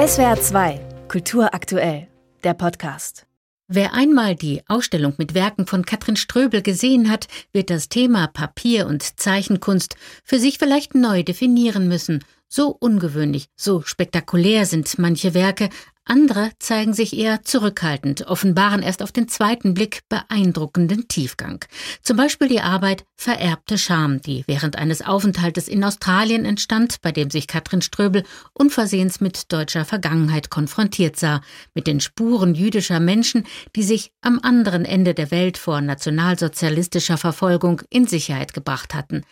SWR 2, Kultur aktuell, der Podcast. Wer einmal die Ausstellung mit Werken von Katrin Ströbel gesehen hat, wird das Thema Papier- und Zeichenkunst für sich vielleicht neu definieren müssen. So ungewöhnlich, so spektakulär sind manche Werke, andere zeigen sich eher zurückhaltend, offenbaren erst auf den zweiten Blick beeindruckenden Tiefgang. Zum Beispiel die Arbeit Vererbte Scham, die während eines Aufenthaltes in Australien entstand, bei dem sich Katrin Ströbel unversehens mit deutscher Vergangenheit konfrontiert sah, mit den Spuren jüdischer Menschen, die sich am anderen Ende der Welt vor nationalsozialistischer Verfolgung in Sicherheit gebracht hatten.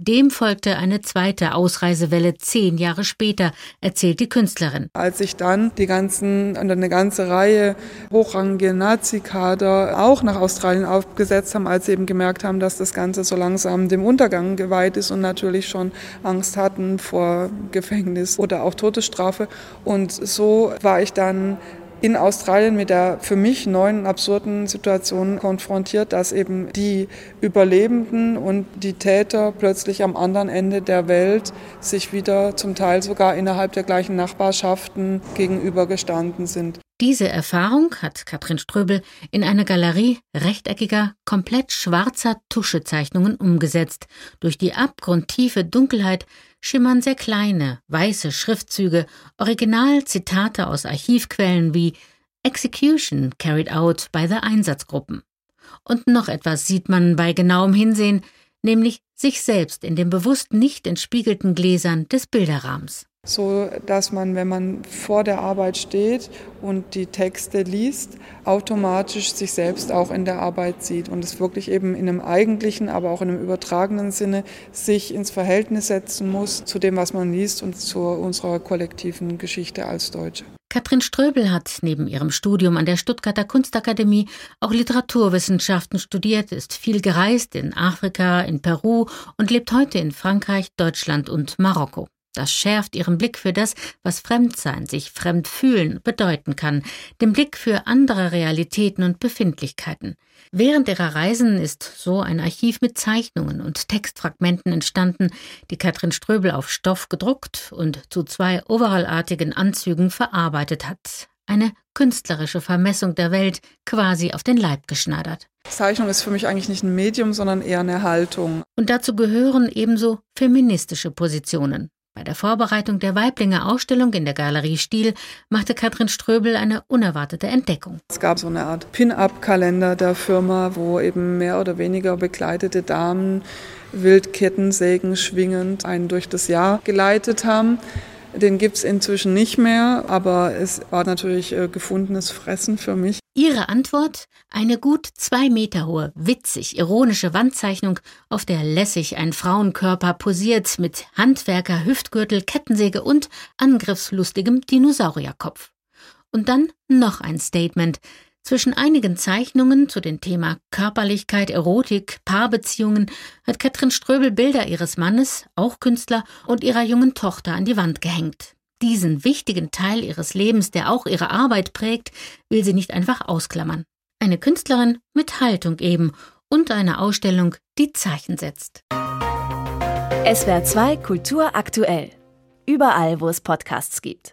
Dem folgte eine zweite Ausreisewelle zehn Jahre später, erzählt die Künstlerin. Als sich dann die ganzen, eine ganze Reihe hochrangige Nazi-Kader auch nach Australien aufgesetzt haben, als sie eben gemerkt haben, dass das Ganze so langsam dem Untergang geweiht ist und natürlich schon Angst hatten vor Gefängnis oder auch Todesstrafe. Und so war ich dann in Australien mit der für mich neuen absurden Situation konfrontiert, dass eben die Überlebenden und die Täter plötzlich am anderen Ende der Welt sich wieder zum Teil sogar innerhalb der gleichen Nachbarschaften gegenübergestanden sind. Diese Erfahrung hat Katrin Ströbel in eine Galerie rechteckiger, komplett schwarzer Tuschezeichnungen umgesetzt. Durch die abgrundtiefe Dunkelheit schimmern sehr kleine, weiße Schriftzüge, Originalzitate aus Archivquellen wie Execution carried out by the Einsatzgruppen. Und noch etwas sieht man bei genauem Hinsehen, nämlich sich selbst in den bewusst nicht entspiegelten Gläsern des Bilderrahmens so dass man, wenn man vor der Arbeit steht und die Texte liest, automatisch sich selbst auch in der Arbeit sieht und es wirklich eben in einem eigentlichen, aber auch in einem übertragenen Sinne sich ins Verhältnis setzen muss zu dem, was man liest und zu unserer kollektiven Geschichte als Deutsche. Katrin Ströbel hat neben ihrem Studium an der Stuttgarter Kunstakademie auch Literaturwissenschaften studiert, ist viel gereist in Afrika, in Peru und lebt heute in Frankreich, Deutschland und Marokko. Das schärft ihren Blick für das, was Fremdsein, sich fremd fühlen bedeuten kann, den Blick für andere Realitäten und Befindlichkeiten. Während ihrer Reisen ist so ein Archiv mit Zeichnungen und Textfragmenten entstanden, die Katrin Ströbel auf Stoff gedruckt und zu zwei overallartigen Anzügen verarbeitet hat. Eine künstlerische Vermessung der Welt quasi auf den Leib geschneidert. Zeichnung ist für mich eigentlich nicht ein Medium, sondern eher eine Haltung. Und dazu gehören ebenso feministische Positionen. Bei der Vorbereitung der Weiblinger Ausstellung in der Galerie Stiel machte Katrin Ströbel eine unerwartete Entdeckung. Es gab so eine Art Pin-up-Kalender der Firma, wo eben mehr oder weniger bekleidete Damen Wildkettensägen schwingend einen durch das Jahr geleitet haben. Den gibt es inzwischen nicht mehr, aber es war natürlich äh, gefundenes Fressen für mich. Ihre Antwort? Eine gut zwei Meter hohe, witzig ironische Wandzeichnung, auf der lässig ein Frauenkörper posiert mit Handwerker, Hüftgürtel, Kettensäge und angriffslustigem Dinosaurierkopf. Und dann noch ein Statement. Zwischen einigen Zeichnungen zu dem Thema Körperlichkeit, Erotik, Paarbeziehungen hat Katrin Ströbel Bilder ihres Mannes, auch Künstler, und ihrer jungen Tochter an die Wand gehängt. Diesen wichtigen Teil ihres Lebens, der auch ihre Arbeit prägt, will sie nicht einfach ausklammern. Eine Künstlerin mit Haltung eben und eine Ausstellung, die Zeichen setzt. SWR 2 Kultur aktuell. Überall, wo es Podcasts gibt.